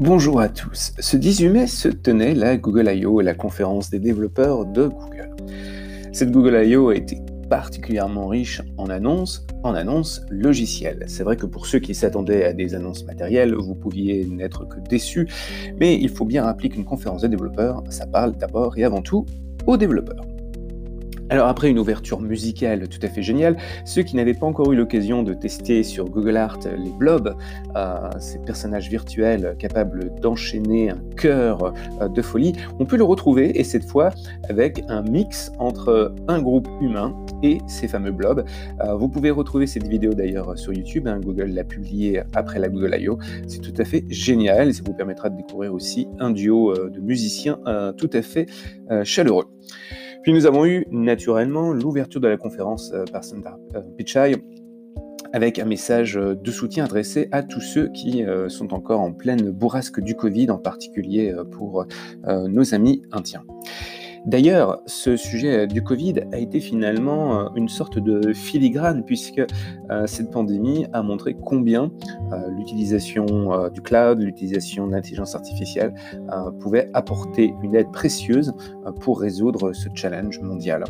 Bonjour à tous. Ce 18 mai se tenait la Google I.O., la conférence des développeurs de Google. Cette Google I.O. a été particulièrement riche en annonces, en annonces logicielles. C'est vrai que pour ceux qui s'attendaient à des annonces matérielles, vous pouviez n'être que déçus, mais il faut bien rappeler qu'une conférence des développeurs, ça parle d'abord et avant tout aux développeurs. Alors après une ouverture musicale tout à fait géniale, ceux qui n'avaient pas encore eu l'occasion de tester sur Google Art les blobs, euh, ces personnages virtuels capables d'enchaîner un cœur euh, de folie, ont pu le retrouver et cette fois avec un mix entre un groupe humain et ces fameux blobs. Euh, vous pouvez retrouver cette vidéo d'ailleurs sur YouTube, hein, Google l'a publiée après la Google I.O. C'est tout à fait génial et ça vous permettra de découvrir aussi un duo de musiciens tout à fait chaleureux. Puis nous avons eu naturellement l'ouverture de la conférence euh, par Sundar euh, Pichai avec un message de soutien adressé à tous ceux qui euh, sont encore en pleine bourrasque du Covid, en particulier pour nos amis indiens. D'ailleurs, ce sujet du Covid a été finalement euh, une sorte de filigrane puisque euh, cette pandémie a montré combien euh, l'utilisation du cloud, l'utilisation de l'intelligence artificielle pouvait apporter une aide précieuse pour résoudre ce challenge mondial.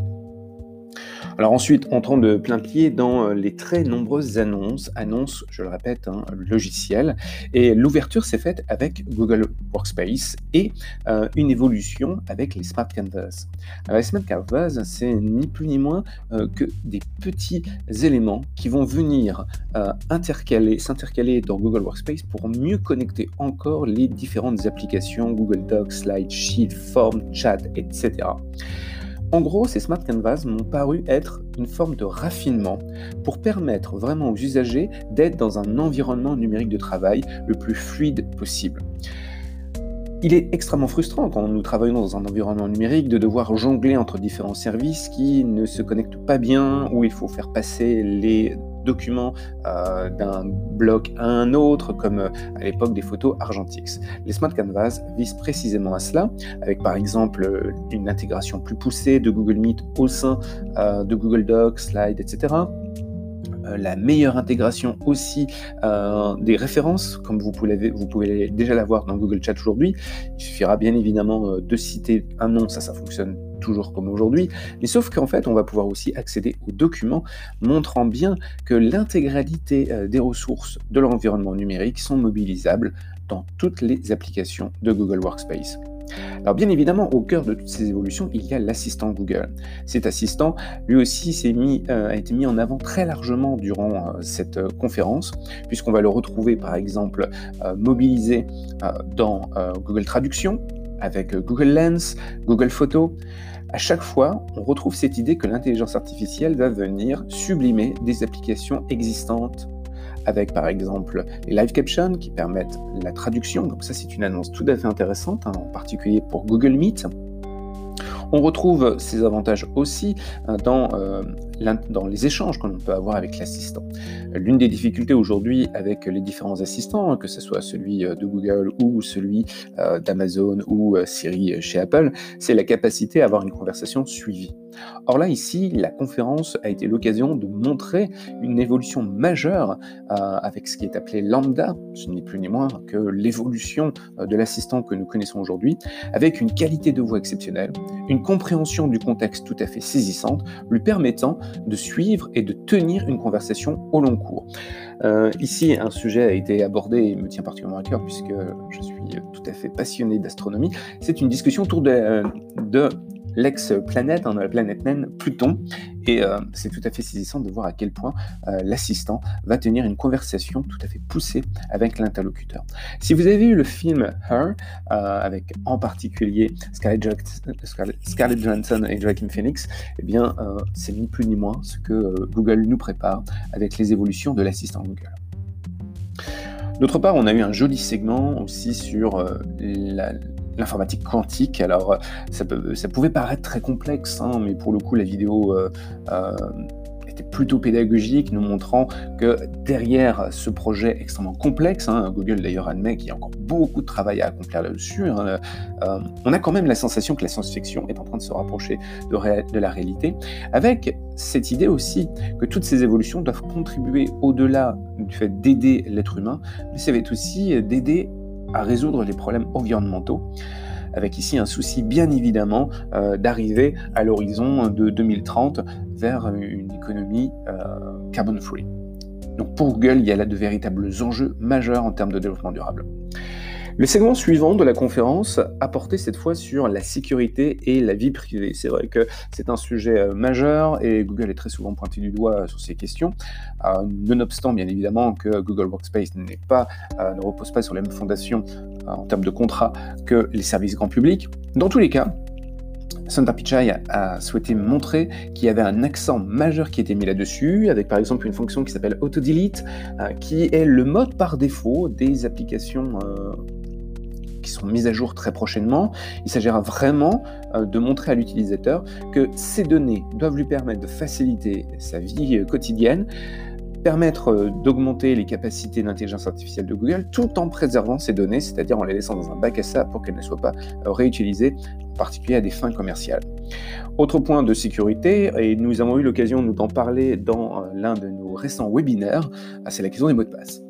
Alors ensuite, entrons de plein pied dans euh, les très nombreuses annonces, annonces, je le répète, hein, logicielles. Et l'ouverture s'est faite avec Google Workspace et euh, une évolution avec les Smart Canvas. Alors les Smart Canvas, c'est ni plus ni moins euh, que des petits éléments qui vont venir intercaler, s'intercaler dans Google Workspace pour mieux connecter encore les différentes applications Google Docs, Slide, Sheet, Form, Chat, etc. En gros, ces Smart Canvas m'ont paru être une forme de raffinement pour permettre vraiment aux usagers d'être dans un environnement numérique de travail le plus fluide possible. Il est extrêmement frustrant quand nous travaillons dans un environnement numérique de devoir jongler entre différents services qui ne se connectent pas bien, où il faut faire passer les documents euh, d'un bloc à un autre, comme euh, à l'époque des photos Argentix. Les Smart Canvas visent précisément à cela, avec par exemple euh, une intégration plus poussée de Google Meet au sein de Google Docs, Slide, etc la meilleure intégration aussi des références, comme vous pouvez, vous pouvez déjà l'avoir dans Google Chat aujourd'hui. Il suffira bien évidemment de citer un nom, ça, ça fonctionne toujours comme aujourd'hui, mais sauf qu'en fait, on va pouvoir aussi accéder aux documents montrant bien que l'intégralité euh, des ressources de l'environnement numérique sont mobilisables dans toutes les applications de Google Workspace. Alors bien évidemment, au cœur de toutes ces évolutions, il y a l'assistant Google. Cet assistant, lui aussi, euh, a été mis en avant très largement durant euh, cette conférence, puisqu'on va le retrouver par exemple mobilisé dans Google Traduction, avec Google Lens, Google Photos. À chaque fois, on retrouve cette idée que l'intelligence artificielle va venir sublimer des applications existantes avec par exemple les live captions qui permettent la traduction. Donc ça c'est une annonce tout à fait intéressante, hein, en particulier pour Google Meet. On retrouve ces avantages aussi euh, dans, euh, dans les échanges que l'on peut avoir avec l'assistant. L'une des difficultés aujourd'hui avec les différents assistants, que ce soit celui euh, de Google ou celui d'Amazon ou Siri chez Apple, c'est la capacité à avoir une conversation suivie. Or là, ici, la conférence a été l'occasion de montrer une évolution majeure avec ce qui est appelé lambda, ce n'est plus ni moins que l'évolution de l'assistant que nous connaissons aujourd'hui, avec une qualité de voix exceptionnelle, une compréhension du contexte tout à fait saisissante, lui permettant de suivre et de tenir une conversation au long cours. Euh, ici, un sujet a été abordé et me tient particulièrement à cœur puisque je suis tout à fait passionné d'astronomie. C'est une discussion autour de, euh, de l'ex-planète, hein, la planète naine, Pluton. Et euh, c'est tout à fait saisissant de voir à quel point euh, l'assistant va tenir une conversation tout à fait poussée avec l'interlocuteur. Si vous avez vu le film Her, euh, avec en particulier Scarlett, Scarlett, Johansson et Joaquin Phoenix, eh bien, c'est ni plus ni moins ce que Google nous prépare avec les évolutions de l'assistant Google. D'autre part, on a eu un joli segment aussi sur la, l'informatique quantique. Alors, ça, ça, pouvait paraître très complexe, hein, mais pour le coup, la vidéo euh, euh, était plutôt pédagogique, nous montrant que derrière ce projet extrêmement complexe, hein, Google d'ailleurs admet qu'il y a encore beaucoup de travail à accomplir là-dessus, hein, euh, on a quand même la sensation que la science-fiction est en train de se rapprocher de, de la réalité, avec cette idée aussi que toutes ces évolutions doivent contribuer au-delà du fait d'aider l'être humain, mais ça va être aussi d'aider à résoudre les problèmes environnementaux avec ici un souci bien évidemment euh, d'arriver à l'horizon de 2030 vers une économie euh, carbon free. Donc pour Google, il y a là de véritables enjeux majeurs en termes de développement durable. Le segment suivant de la conférence a porté cette fois sur la sécurité et la vie privée. C'est vrai que c'est un sujet euh, majeur et Google est très souvent pointé du doigt sur ces questions. Euh, nonobstant bien évidemment que Google Workspace euh, ne repose pas sur les mêmes fondations en termes de contrat que les services grand public. Dans tous les cas, Sundar Pichai a souhaité montrer qu'il y avait un accent majeur qui était mis là-dessus, avec par exemple une fonction qui s'appelle Auto Delete, qui est le mode par défaut des applications qui sont mises à jour très prochainement. Il s'agira vraiment euh, de montrer à l'utilisateur que ces données doivent lui permettre de faciliter sa vie euh, quotidienne, permettre euh, d'augmenter les capacités d'intelligence artificielle de Google tout en préservant ces données, c'est-à-dire en les laissant dans un bac à sable pour qu'elles ne soient pas réutilisées, en particulier à des fins commerciales. Autre point de sécurité, et nous avons eu l'occasion d'en parler dans l'un de nos récents webinaires, c'est la question des mots de passe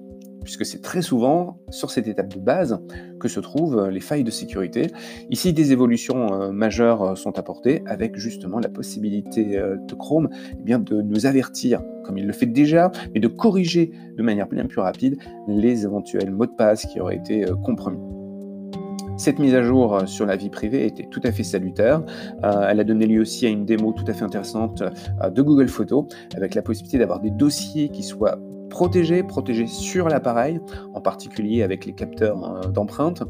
puisque c'est très souvent sur cette étape de base que se trouvent euh, les failles de sécurité. Ici, des évolutions euh, majeures euh, sont apportées avec justement la possibilité de Chrome eh de nous avertir, comme il le fait déjà, mais de corriger de manière bien plus rapide les éventuels mots de passe qui auraient été compromis. Cette mise à jour sur la vie privée était tout à fait salutaire. elle a donné lieu aussi à une démo tout à fait intéressante de Google Photos, avec la possibilité d'avoir des dossiers qui soient protéger, protéger sur l'appareil, en particulier avec les capteurs euh, d'empreintes.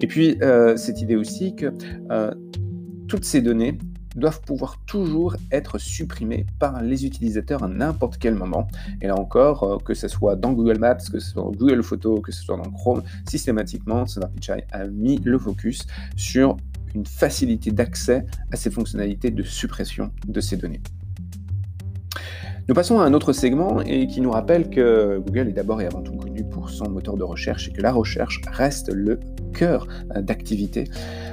Et puis, euh, cette idée aussi que euh, toutes ces données doivent pouvoir toujours être supprimées par les utilisateurs à n'importe quel moment. Et là encore, que ce soit dans Google Maps, que ce soit dans Google Photos, que ce soit dans Chrome, systématiquement, Sundar Pichai a mis le focus sur une facilité d'accès à ces fonctionnalités de suppression de ces données. Nous passons à un autre segment et qui nous rappelle que Google est d'abord et avant tout connu pour son moteur de recherche et que la recherche reste le cœur d'activité,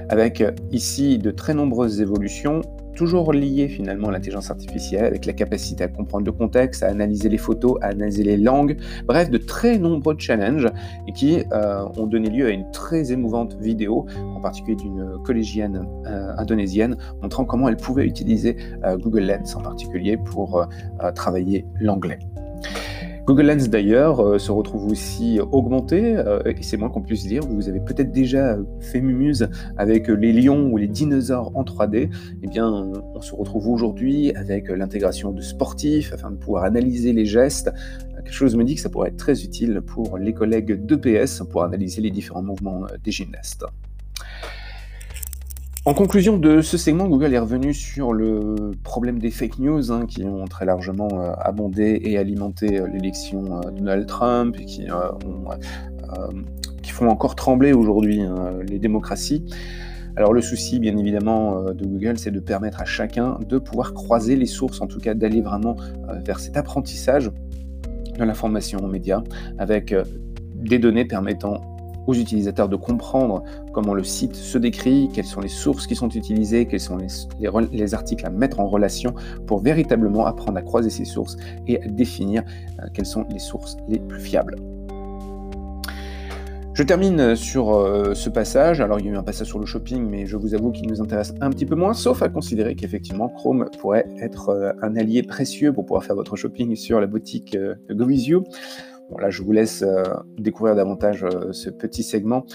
avec ici de très nombreuses évolutions toujours lié finalement à l'intelligence artificielle, avec la capacité à comprendre le contexte, à analyser les photos, à analyser les langues, bref, de très nombreux challenges qui euh, ont donné lieu à une très émouvante vidéo, en particulier d'une collégienne euh, indonésienne, montrant comment elle pouvait utiliser euh, Google Lens en particulier pour travailler l'anglais. Google Lens d'ailleurs euh, se retrouve aussi augmenté, euh, et c'est moins qu'on puisse dire, vous avez peut-être déjà fait mumuse avec les lions ou les dinosaures en 3D, eh bien on se retrouve aujourd'hui avec l'intégration de sportifs afin de pouvoir analyser les gestes. Quelque chose me dit que ça pourrait être très utile pour les collègues d'EPS pour analyser les différents mouvements des gymnastes. En conclusion de ce segment, Google est revenu sur le problème des fake news hein, qui ont très largement euh, abondé et alimenté euh, l'élection euh, de Donald Trump et qui, font encore trembler aujourd'hui hein, les démocraties. Alors le souci, bien évidemment, de Google, c'est de permettre à chacun de pouvoir croiser les sources, en tout cas d'aller vraiment vers cet apprentissage de l'information aux médias, avec des données permettant aux utilisateurs de comprendre comment le site se décrit, quelles sont les sources qui sont utilisées, quels sont les, articles à mettre en relation pour véritablement apprendre à croiser ces sources et à définir euh, quelles sont les sources les plus fiables. Je termine sur euh, ce passage. Alors, il y a eu un passage sur le shopping, mais je vous avoue qu'il nous intéresse un petit peu moins, sauf à considérer qu'effectivement, Chrome pourrait être euh, un allié précieux pour pouvoir faire votre shopping sur la boutique de GoVisio. Bon, là, je vous laisse euh, découvrir davantage euh, ce petit segment.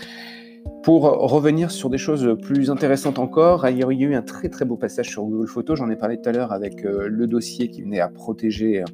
Pour revenir sur des choses plus intéressantes encore, il y a eu un très très beau passage sur Google Photos, j'en ai parlé tout à l'heure avec euh, le dossier qui venait à protéger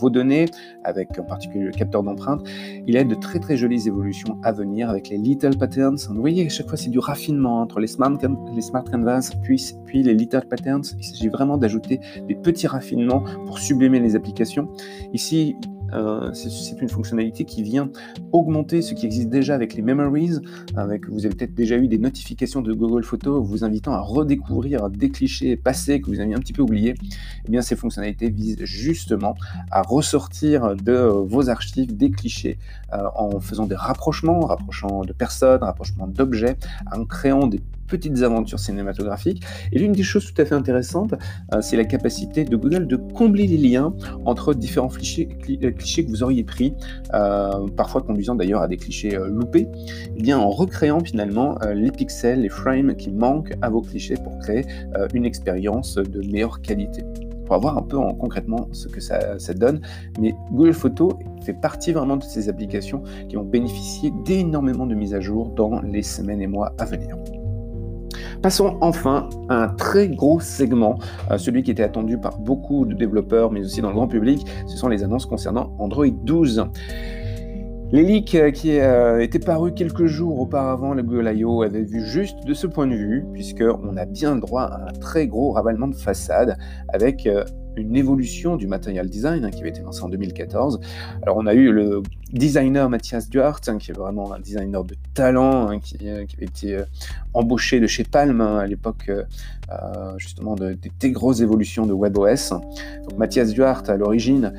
vos données, avec en particulier le capteur d'empreinte. Il y a de très très jolies évolutions à venir avec les Little Patterns. Vous voyez, à chaque fois c'est du raffinement entre les Smart, les smart Canvas puis, puis les Little Patterns. Il s'agit vraiment d'ajouter des petits raffinements pour sublimer les applications. Ici, euh, c'est une fonctionnalité qui vient augmenter ce qui existe déjà avec les Memories. Avec, vous avez peut-être déjà eu des notifications de Google Photos vous invitant à redécouvrir des clichés passés que vous aviez un petit peu oubliés. Eh bien, ces fonctionnalités visent justement à ressortir de vos archives des clichés euh, en faisant des rapprochements, rapprochant de personnes, rapprochement d'objets, en créant des petites aventures cinématographiques. Et l'une des choses tout à fait intéressantes, c'est la capacité de Google de combler les liens entre différents clichés, clichés que vous auriez pris, parfois conduisant d'ailleurs à des clichés loupés, eh bien en recréant finalement les pixels, les frames qui manquent à vos clichés pour créer une expérience de meilleure qualité pour voir un peu en, concrètement ce que ça, donne. Mais Google Photos fait partie vraiment de ces applications qui vont bénéficier d'énormément de mises à jour dans les semaines et mois à venir. Passons enfin à un très gros segment, euh, celui qui était attendu par beaucoup de développeurs, mais aussi dans le grand public, ce sont les annonces concernant Android 12. Les leaks euh, qui euh, étaient parus quelques jours auparavant, le Google I.O. avait vu juste de ce point de vue, puisqu'on a bien droit à un très gros ravalement de façade avec une évolution du material design hein, qui avait été lancé en 2014. Alors on a eu le designer Mathias Duarte, hein, qui est vraiment un designer de talent, hein, qui, euh, qui, avait été euh, embauché de chez Palm à l'époque euh, justement de, des grosses évolutions de WebOS. Mathias Duarte, à l'origine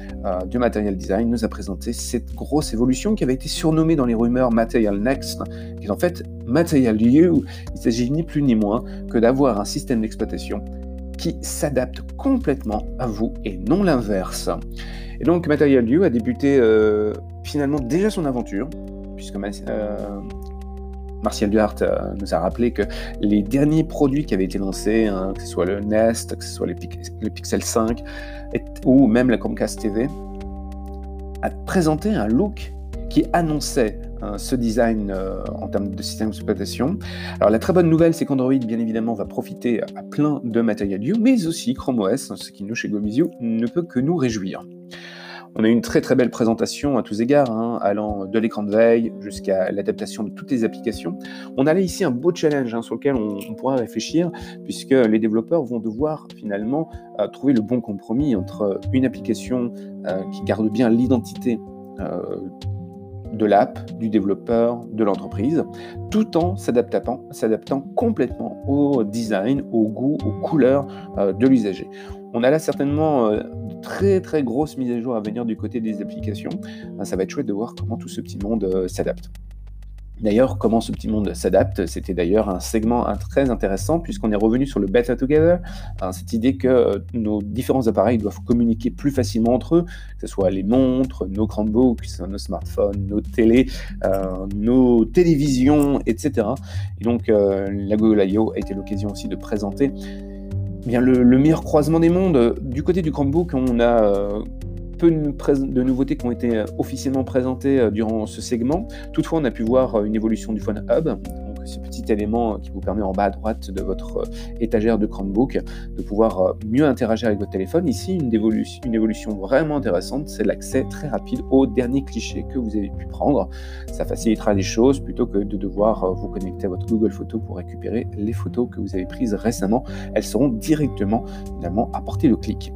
du material design, nous a présenté cette grosse évolution qui avait été surnommée dans les rumeurs Material Next, qui est en fait Material U. Il s'agit ni plus ni moins que d'avoir un système d'exploitation qui s'adapte complètement à vous et non l'inverse. Et donc Material You a débuté euh, finalement déjà son aventure, puisque euh, Martial Duhart euh, nous a rappelé que les derniers produits qui avaient été lancés, hein, que ce soit le Nest, que ce soit le Pixel 5 ou même la Comcast TV, a présenté un look qui annonçait euh, ce design euh, en termes de système d'exploitation. Alors la très bonne nouvelle, c'est qu'Android, bien évidemment, va profiter à plein de Material View, mais aussi Chrome OS, ce qui nous, chez Gomizio, ne peut que nous réjouir. On a eu une très très belle présentation à tous égards, hein, allant de l'écran de veille jusqu'à l'adaptation de toutes les applications. On a là ici un beau challenge hein, sur lequel on, pourra réfléchir, puisque les développeurs vont devoir finalement euh, trouver le bon compromis entre une application qui garde bien l'identité de l'app, du développeur, de l'entreprise, tout en s'adaptant complètement au design, au goût, aux couleurs euh, de l'usager. On a là certainement euh, de très très grosses mises à jour à venir du côté des applications. ça va être chouette de voir comment tout ce petit monde euh, s'adapte. D'ailleurs, comment ce petit monde s'adapte, c'était d'ailleurs un segment très intéressant puisqu'on est revenu sur le Better Together, hein, cette idée que euh, nos différents appareils doivent communiquer plus facilement entre eux, que ce soit les montres, nos Chromebooks, nos smartphones, nos télés, euh, nos télévisions, etc. Et donc, euh, la Google I.O. a été l'occasion aussi de présenter eh bien, le, le, meilleur croisement des mondes. Du côté du Chromebook, on a de nouveautés qui ont été euh, officiellement présentées euh, durant ce segment. Toutefois, on a pu voir euh, une évolution du Phone Hub, ce petit élément qui vous permet en bas à droite de votre étagère de Chromebook de pouvoir mieux interagir avec votre téléphone. Ici, une évolution, vraiment intéressante, c'est l'accès très rapide aux derniers clichés que vous avez pu prendre. Ça facilitera les choses plutôt que de devoir vous connecter à votre Google Photos pour récupérer les photos que vous avez prises récemment. Elles seront directement finalement à portée de clic.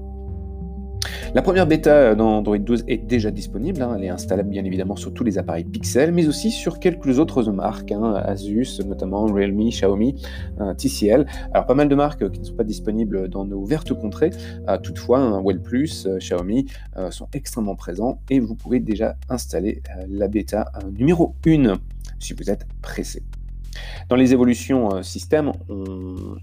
La première bêta dans Android 12 est déjà disponible, hein. elle est installable bien évidemment sur tous les appareils Pixel, mais aussi sur quelques autres marques, hein, Asus notamment, Realme, Xiaomi, euh, TCL. Alors pas mal de marques qui ne sont pas disponibles dans nos vertes contrées, euh, toutefois hein, OnePlus, euh, Xiaomi sont extrêmement présents et vous pouvez déjà installer la bêta numéro 1 si vous êtes pressé. Dans les évolutions euh, système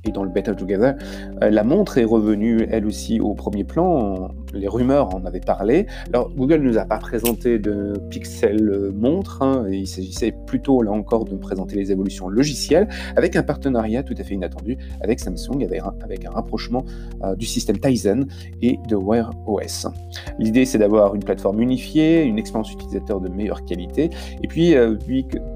et dans le Better Together, euh, la montre est revenue elle aussi au premier plan. Les rumeurs en avaient parlé. Alors Google ne nous a pas présenté de Pixel euh, montre. Hein, il s'agissait plutôt là encore de présenter les évolutions logicielles avec un partenariat tout à fait inattendu avec Samsung, avec un, avec un rapprochement du système Tizen et de Wear OS. L'idée c'est d'avoir une plateforme unifiée, une expérience utilisateur de meilleure qualité. Et puis,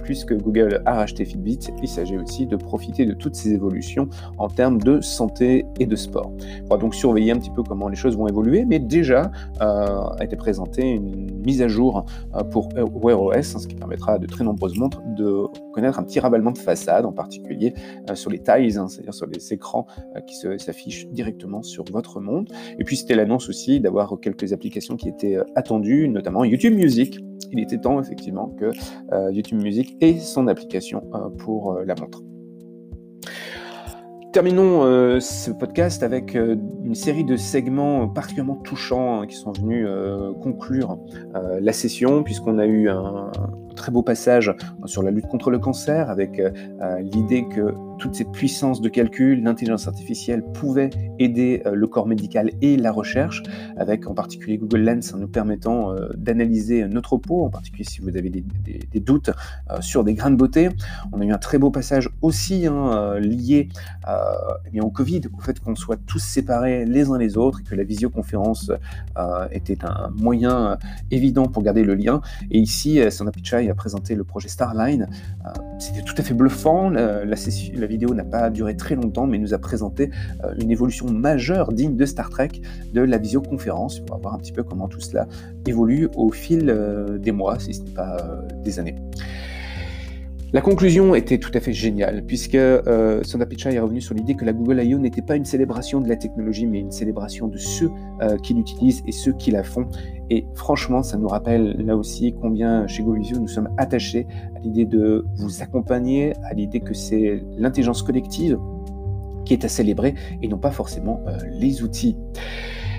puisque Google a racheté Fitbit, il s'agit aussi de profiter de toutes ces évolutions en termes de santé et de sport. On va donc surveiller un petit peu comment les choses vont évoluer, mais déjà euh, a été présentée une mise à jour euh, pour Wear OS, hein, ce qui permettra à de très nombreuses montres de connaître un petit ravalement de façade, en particulier euh, sur les tiles, hein, c'est-à-dire sur les écrans qui s'affichent directement sur votre montre. Et puis c'était l'annonce aussi d'avoir quelques applications qui étaient attendues, notamment YouTube Music. Il était temps effectivement que YouTube Music ait son application pour la montre. Terminons euh, ce podcast avec euh, une série de segments particulièrement touchants hein, qui sont venus euh, conclure la session, puisqu'on a eu un, très beau passage sur la lutte contre le cancer, avec l'idée que toutes ces puissances de calcul, l'intelligence artificielle pouvait aider le corps médical et la recherche, avec en particulier Google Lens nous permettant d'analyser notre peau, en particulier si vous avez des, doutes sur des grains de beauté. On a eu un très beau passage aussi hein, lié eh au Covid, au fait qu'on soit tous séparés les uns les autres et que la visioconférence était un moyen évident pour garder le lien. Et ici, Sandra Pichai a présenté le projet Starline. C'était tout à fait bluffant. La, la vidéo n'a pas duré très longtemps, mais nous a présenté une évolution majeure digne de Star Trek de la visioconférence. On va voir un petit peu comment tout cela évolue au fil euh, des mois, si ce n'est pas euh, des années. La conclusion était tout à fait géniale, puisque euh, Sundar Pichai est revenu sur l'idée que la Google I.O. n'était pas une célébration de la technologie, mais une célébration de ceux euh, qui l'utilisent et ceux qui la font. Et franchement, ça nous rappelle là aussi combien chez GoVisio nous sommes attachés à l'idée de vous accompagner, à l'idée que c'est l'intelligence collective qui est à célébrer et non pas forcément euh, les outils.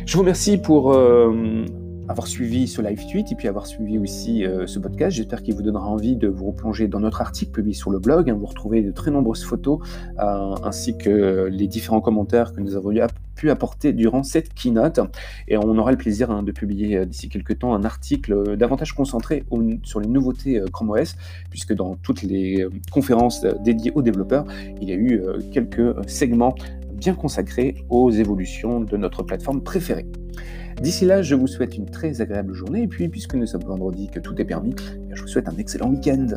Je vous remercie pour euh, avoir suivi ce live tweet et puis avoir suivi aussi euh, ce podcast. J'espère qu'il vous donnera envie de vous replonger dans notre article publié sur le blog. Vous retrouvez de très nombreuses photos ainsi que les différents commentaires que nous avons pu apporter durant cette keynote. Et on aura le plaisir hein, de publier d'ici quelques temps un article davantage concentré sur les nouveautés Chrome OS, puisque dans toutes les conférences dédiées aux développeurs, il y a eu quelques segments bien consacré aux évolutions de notre plateforme préférée. D'ici là, je vous souhaite une très agréable journée et puis, puisque nous sommes vendredi, que tout est permis, je vous souhaite un excellent week-end.